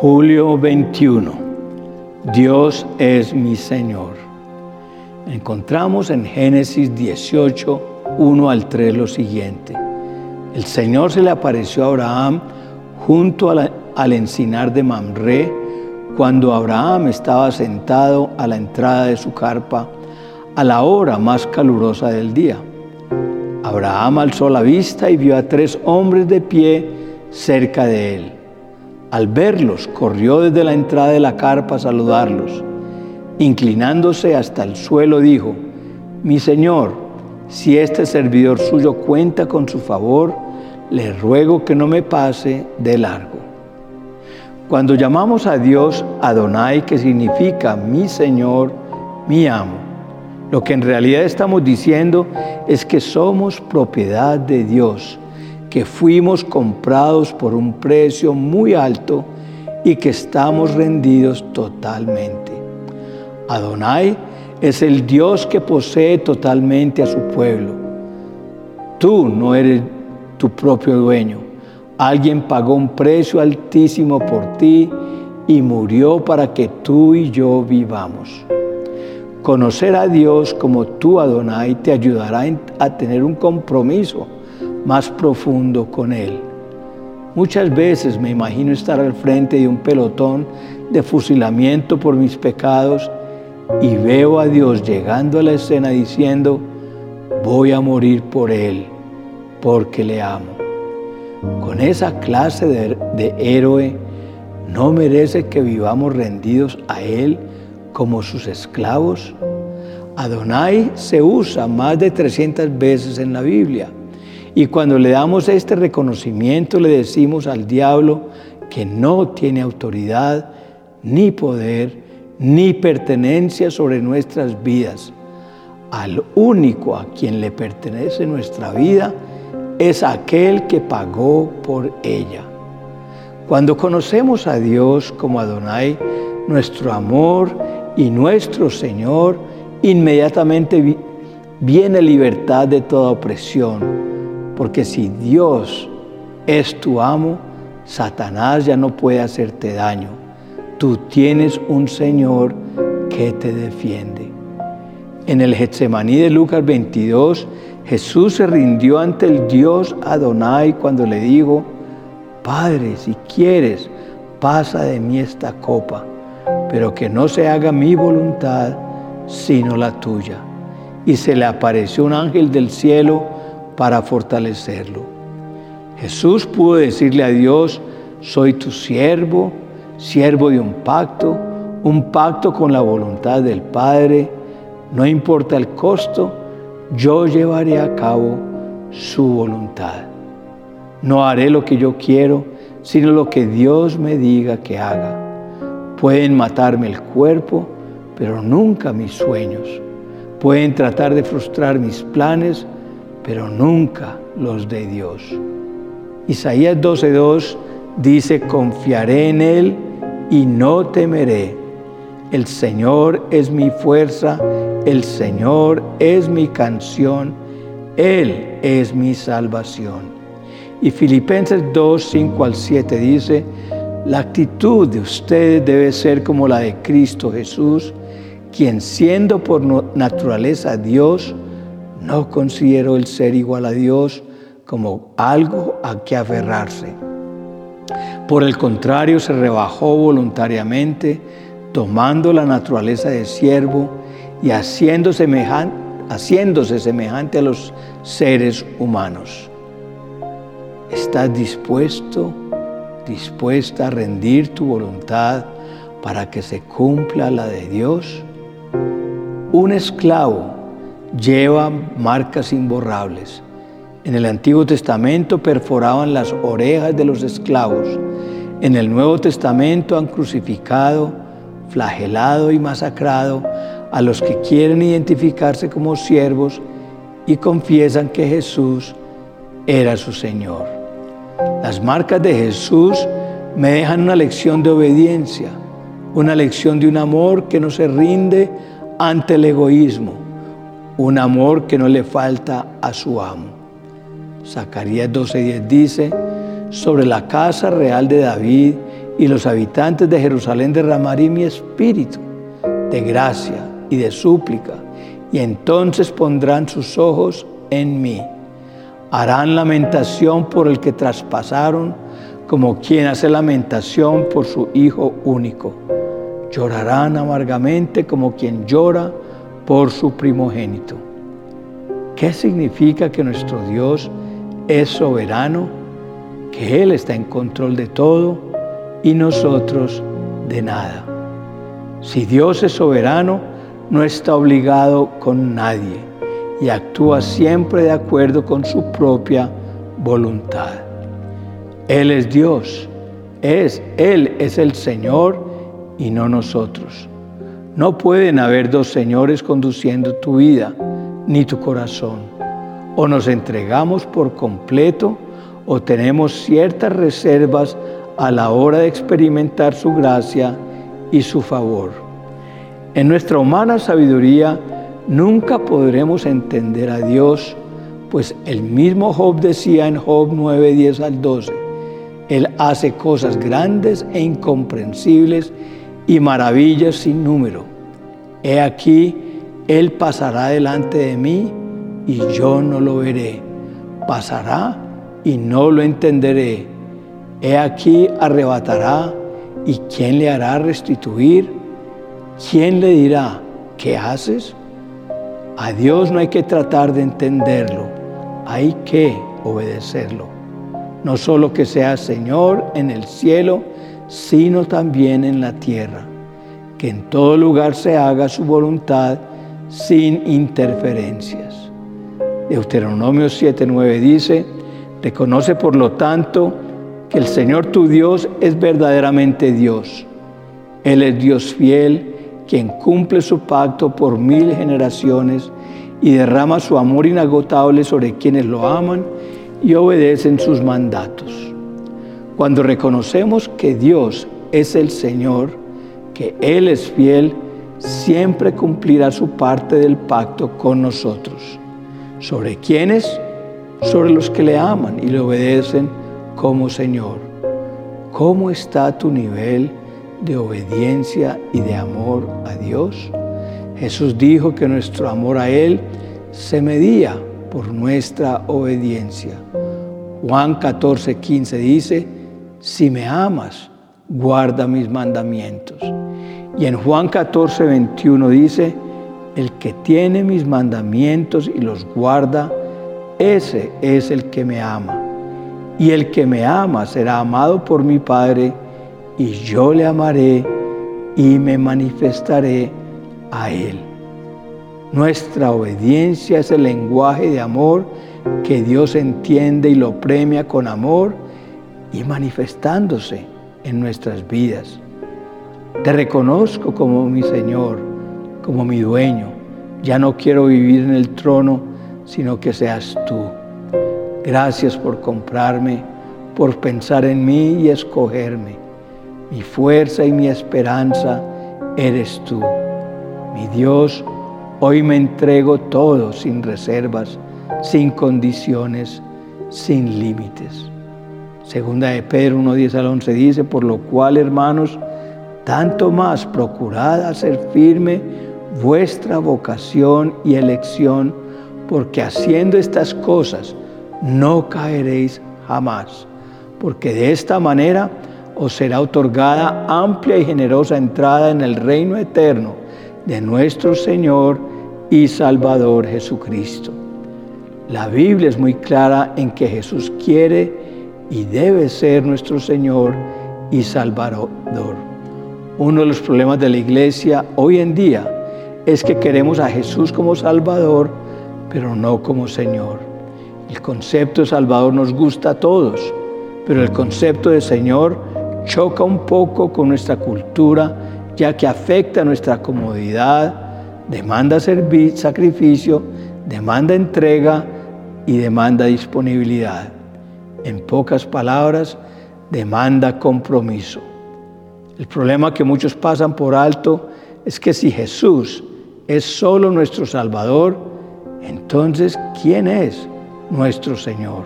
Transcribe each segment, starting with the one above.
Julio 21. Dios es mi Señor. Encontramos en Génesis 18, 1 al 3 lo siguiente. El Señor se le apareció a Abraham junto al encinar de Mamre cuando Abraham estaba sentado a la entrada de su carpa a la hora más calurosa del día. Abraham alzó la vista y vio a tres hombres de pie cerca de él. Al verlos, corrió desde la entrada de la carpa a saludarlos. Inclinándose hasta el suelo, dijo, Mi Señor, si este servidor suyo cuenta con su favor, le ruego que no me pase de largo. Cuando llamamos a Dios Adonai, que significa mi Señor, mi amo, lo que en realidad estamos diciendo es que somos propiedad de Dios, que fuimos comprados por un precio muy alto y que estamos rendidos totalmente. Adonai es el Dios que posee totalmente a su pueblo. Tú no eres tu propio dueño. Alguien pagó un precio altísimo por ti y murió para que tú y yo vivamos. Conocer a Dios como tú, Adonai, te ayudará a tener un compromiso más profundo con Él. Muchas veces me imagino estar al frente de un pelotón de fusilamiento por mis pecados y veo a Dios llegando a la escena diciendo, voy a morir por Él, porque le amo. Con esa clase de, héroe, ¿no merece que vivamos rendidos a Él? como sus esclavos. Adonai se usa más de 300 veces en la Biblia. Y cuando le damos este reconocimiento, le decimos al diablo que no tiene autoridad, ni poder, ni pertenencia sobre nuestras vidas. Al único a quien le pertenece nuestra vida es aquel que pagó por ella. Cuando conocemos a Dios como Adonai, nuestro amor y nuestro Señor, inmediatamente viene libertad de toda opresión. Porque si Dios es tu amo, Satanás ya no puede hacerte daño. Tú tienes un Señor que te defiende. En el Getsemaní de Lucas 22, Jesús se rindió ante el Dios Adonai cuando le dijo, Padre, si quieres, pasa de mí esta copa pero que no se haga mi voluntad, sino la tuya. Y se le apareció un ángel del cielo para fortalecerlo. Jesús pudo decirle a Dios, soy tu siervo, siervo de un pacto, un pacto con la voluntad del Padre, no importa el costo, yo llevaré a cabo su voluntad. No haré lo que yo quiero, sino lo que Dios me diga que haga. Pueden matarme el cuerpo, pero nunca mis sueños. Pueden tratar de frustrar mis planes, pero nunca los de Dios. Isaías 12:2 dice, confiaré en Él y no temeré. El Señor es mi fuerza, el Señor es mi canción, Él es mi salvación. Y Filipenses 2, 5 al 7 dice, la actitud de ustedes debe ser como la de Cristo Jesús, quien siendo por naturaleza Dios, no consideró el ser igual a Dios como algo a que aferrarse. Por el contrario, se rebajó voluntariamente, tomando la naturaleza de siervo y haciéndose semejante a los seres humanos. ¿Estás dispuesto dispuesta a rendir tu voluntad para que se cumpla la de Dios? Un esclavo lleva marcas imborrables. En el Antiguo Testamento perforaban las orejas de los esclavos. En el Nuevo Testamento han crucificado, flagelado y masacrado a los que quieren identificarse como siervos y confiesan que Jesús era su Señor. Las marcas de Jesús me dejan una lección de obediencia, una lección de un amor que no se rinde ante el egoísmo, un amor que no le falta a su amo. Zacarías 12:10 dice, sobre la casa real de David y los habitantes de Jerusalén derramaré mi espíritu de gracia y de súplica, y entonces pondrán sus ojos en mí. Harán lamentación por el que traspasaron, como quien hace lamentación por su Hijo único. Llorarán amargamente como quien llora por su primogénito. ¿Qué significa que nuestro Dios es soberano? Que Él está en control de todo y nosotros de nada. Si Dios es soberano, no está obligado con nadie y actúa siempre de acuerdo con su propia voluntad. Él es Dios, es Él es el Señor y no nosotros. No pueden haber dos señores conduciendo tu vida ni tu corazón. O nos entregamos por completo o tenemos ciertas reservas a la hora de experimentar su gracia y su favor. En nuestra humana sabiduría nunca podremos entender a Dios, pues el mismo Job decía en Job 9, 10 al 12, Él hace cosas grandes e incomprensibles y maravillas sin número. He aquí, Él pasará delante de mí y yo no lo veré. Pasará y no lo entenderé. He aquí, arrebatará ¿Y quién le hará restituir? ¿Quién le dirá, ¿qué haces? A Dios no hay que tratar de entenderlo, hay que obedecerlo. No solo que sea Señor en el cielo, sino también en la tierra. Que en todo lugar se haga su voluntad sin interferencias. Deuteronomio 7:9 dice, reconoce por lo tanto que el Señor tu Dios es verdaderamente Dios. Él es Dios fiel, quien cumple su pacto por mil generaciones y derrama su amor inagotable sobre quienes lo aman y obedecen sus mandatos. Cuando reconocemos que Dios es el Señor, que Él es fiel, siempre cumplirá su parte del pacto con nosotros. ¿Sobre quiénes? Sobre los que le aman y le obedecen como Señor. ¿Cómo está tu nivel de obediencia y de amor a Dios? Jesús dijo que nuestro amor a Él se medía por nuestra obediencia. Juan 14, 15 dice, si me amas, guarda mis mandamientos. Y en Juan 14, 21 dice, el que tiene mis mandamientos y los guarda, ese es el que me ama y el que me ama será amado por mi Padre, y yo le amaré y me manifestaré a él. Nuestra obediencia es el lenguaje de amor que Dios entiende y lo premia con amor y manifestándose en nuestras vidas. Te reconozco como mi Señor, como mi dueño. Ya no quiero vivir en el trono, sino que seas tú. Gracias por comprarme, por pensar en mí y escogerme. Mi fuerza y mi esperanza eres tú. Mi Dios, hoy me entrego todo sin reservas, sin condiciones, sin límites. Segunda de Pedro 1, 10 al 11 dice, por lo cual, hermanos, tanto más procurad hacer firme vuestra vocación y elección, porque haciendo estas cosas, no caeréis jamás, porque de esta manera os será otorgada amplia y generosa entrada en el reino eterno de nuestro Señor y Salvador Jesucristo. La Biblia es muy clara en que Jesús quiere y debe ser nuestro Señor y Salvador. Uno de los problemas de la iglesia hoy en día es que queremos a Jesús como Salvador, pero no como Señor. El concepto de Salvador nos gusta a todos, pero el concepto de Señor choca un poco con nuestra cultura, ya que afecta nuestra comodidad, demanda servir, sacrificio, demanda entrega y demanda disponibilidad. En pocas palabras, demanda compromiso. El problema que muchos pasan por alto es que si Jesús es solo nuestro Salvador, entonces ¿quién es nuestro Señor.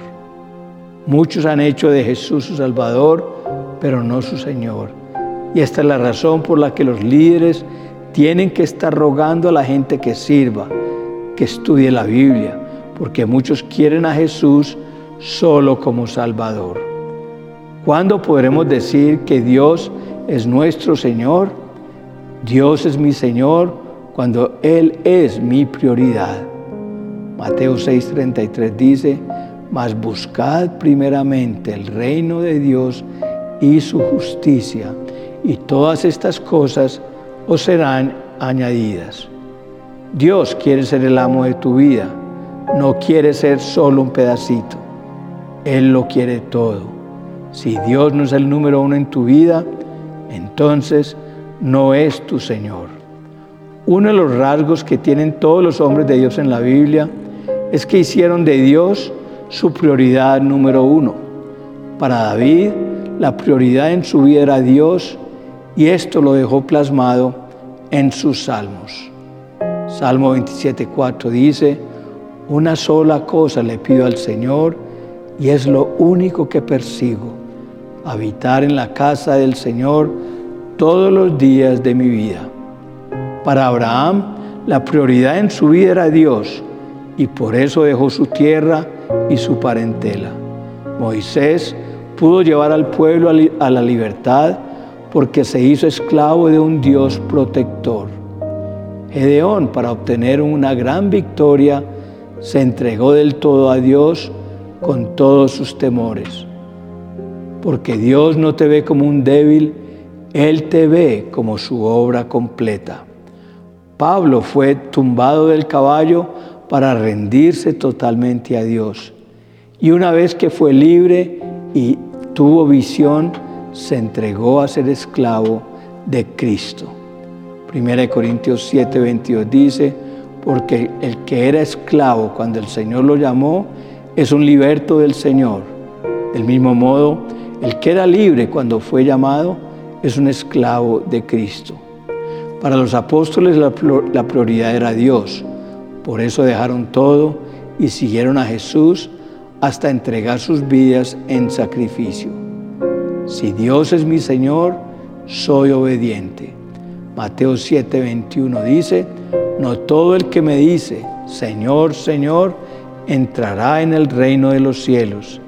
Muchos han hecho de Jesús su Salvador, pero no su Señor. Y esta es la razón por la que los líderes tienen que estar rogando a la gente que sirva, que estudie la Biblia, porque muchos quieren a Jesús solo como Salvador. ¿Cuándo podremos decir que Dios es nuestro Señor? Dios es mi Señor cuando Él es mi prioridad. Mateo 6:33 dice, mas buscad primeramente el reino de Dios y su justicia, y todas estas cosas os serán añadidas. Dios quiere ser el amo de tu vida, no quiere ser solo un pedacito. Él lo quiere todo. Si Dios no es el número uno en tu vida, entonces no es tu Señor. Uno de los rasgos que tienen todos los hombres de Dios en la Biblia es que hicieron de Dios su prioridad número uno. Para David, la prioridad en su vida era Dios y esto lo dejó plasmado en sus salmos. Salmo 27.4 dice, una sola cosa le pido al Señor y es lo único que persigo, habitar en la casa del Señor todos los días de mi vida. Para Abraham, la prioridad en su vida era Dios y por eso dejó su tierra y su parentela. Moisés pudo llevar al pueblo a la libertad porque se hizo esclavo de un Dios protector. Gedeón, para obtener una gran victoria, se entregó del todo a Dios con todos sus temores. Porque Dios no te ve como un débil, Él te ve como su obra completa. Pablo fue tumbado del caballo para rendirse totalmente a Dios. Y una vez que fue libre y tuvo visión, se entregó a ser esclavo de Cristo. Primera de Corintios 7, 22 dice, porque el que era esclavo cuando el Señor lo llamó es un liberto del Señor. Del mismo modo, el que era libre cuando fue llamado es un esclavo de Cristo. Para los apóstoles la, prioridad era Dios. Por eso dejaron todo y siguieron a Jesús hasta entregar sus vidas en sacrificio. Si Dios es mi Señor, soy obediente. Mateo 7:21 dice, no todo el que me dice, Señor, Señor, entrará en el reino de los cielos,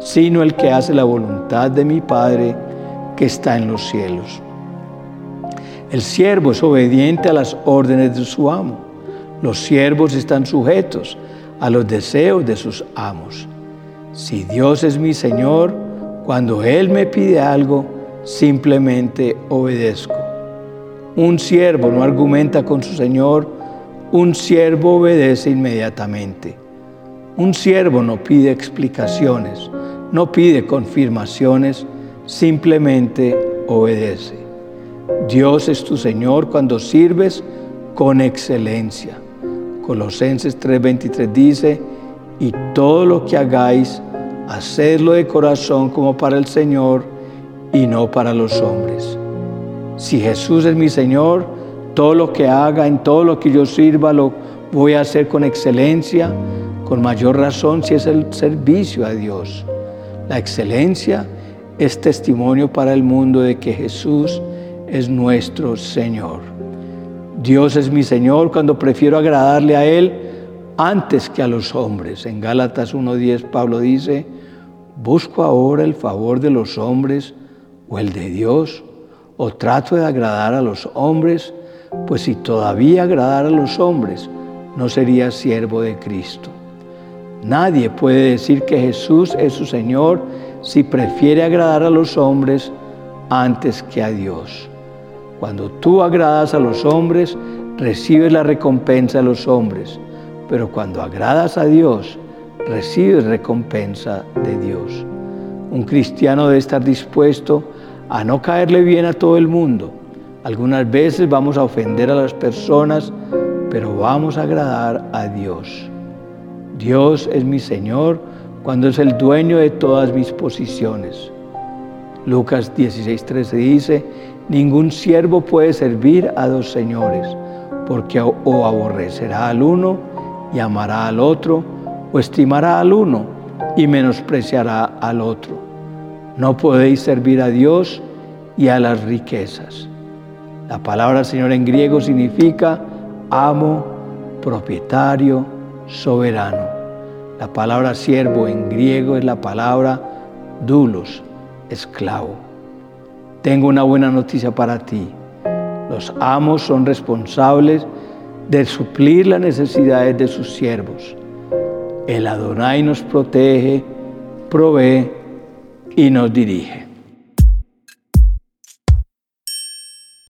sino el que hace la voluntad de mi Padre que está en los cielos. El siervo es obediente a las órdenes de su amo. Los siervos están sujetos a los deseos de sus amos. Si Dios es mi Señor, cuando Él me pide algo, simplemente obedezco. Un siervo no argumenta con su Señor, un siervo obedece inmediatamente. Un siervo no pide explicaciones, no pide confirmaciones, simplemente obedece. Dios es tu Señor cuando sirves con excelencia. Colosenses 3:23 dice, y todo lo que hagáis, hacedlo de corazón como para el Señor y no para los hombres. Si Jesús es mi Señor, todo lo que haga, en todo lo que yo sirva, lo voy a hacer con excelencia, con mayor razón si es el servicio a Dios. La excelencia es testimonio para el mundo de que Jesús es nuestro Señor. Dios es mi Señor cuando prefiero agradarle a Él antes que a los hombres. En Gálatas 1.10 Pablo dice, ¿busco ahora el favor de los hombres o el de Dios? ¿O trato de agradar a los hombres? Pues si todavía agradara a los hombres, no sería siervo de Cristo. Nadie puede decir que Jesús es su Señor si prefiere agradar a los hombres antes que a Dios. Cuando tú agradas a los hombres, recibes la recompensa de los hombres, pero cuando agradas a Dios, recibes recompensa de Dios. Un cristiano debe estar dispuesto a no caerle bien a todo el mundo. Algunas veces vamos a ofender a las personas, pero vamos a agradar a Dios. Dios es mi Señor cuando es el dueño de todas mis posiciones. Lucas 16:13 dice, ningún siervo puede servir a dos señores, porque o aborrecerá al uno y amará al otro, o estimará al uno y menospreciará al otro. No podéis servir a Dios y a las riquezas. La palabra Señor en griego significa amo, propietario, soberano. La palabra siervo en griego es la palabra dulos, esclavo. Tengo una buena noticia para ti. Los amos son responsables de suplir las necesidades de sus siervos. El Adonai nos protege, provee y nos dirige.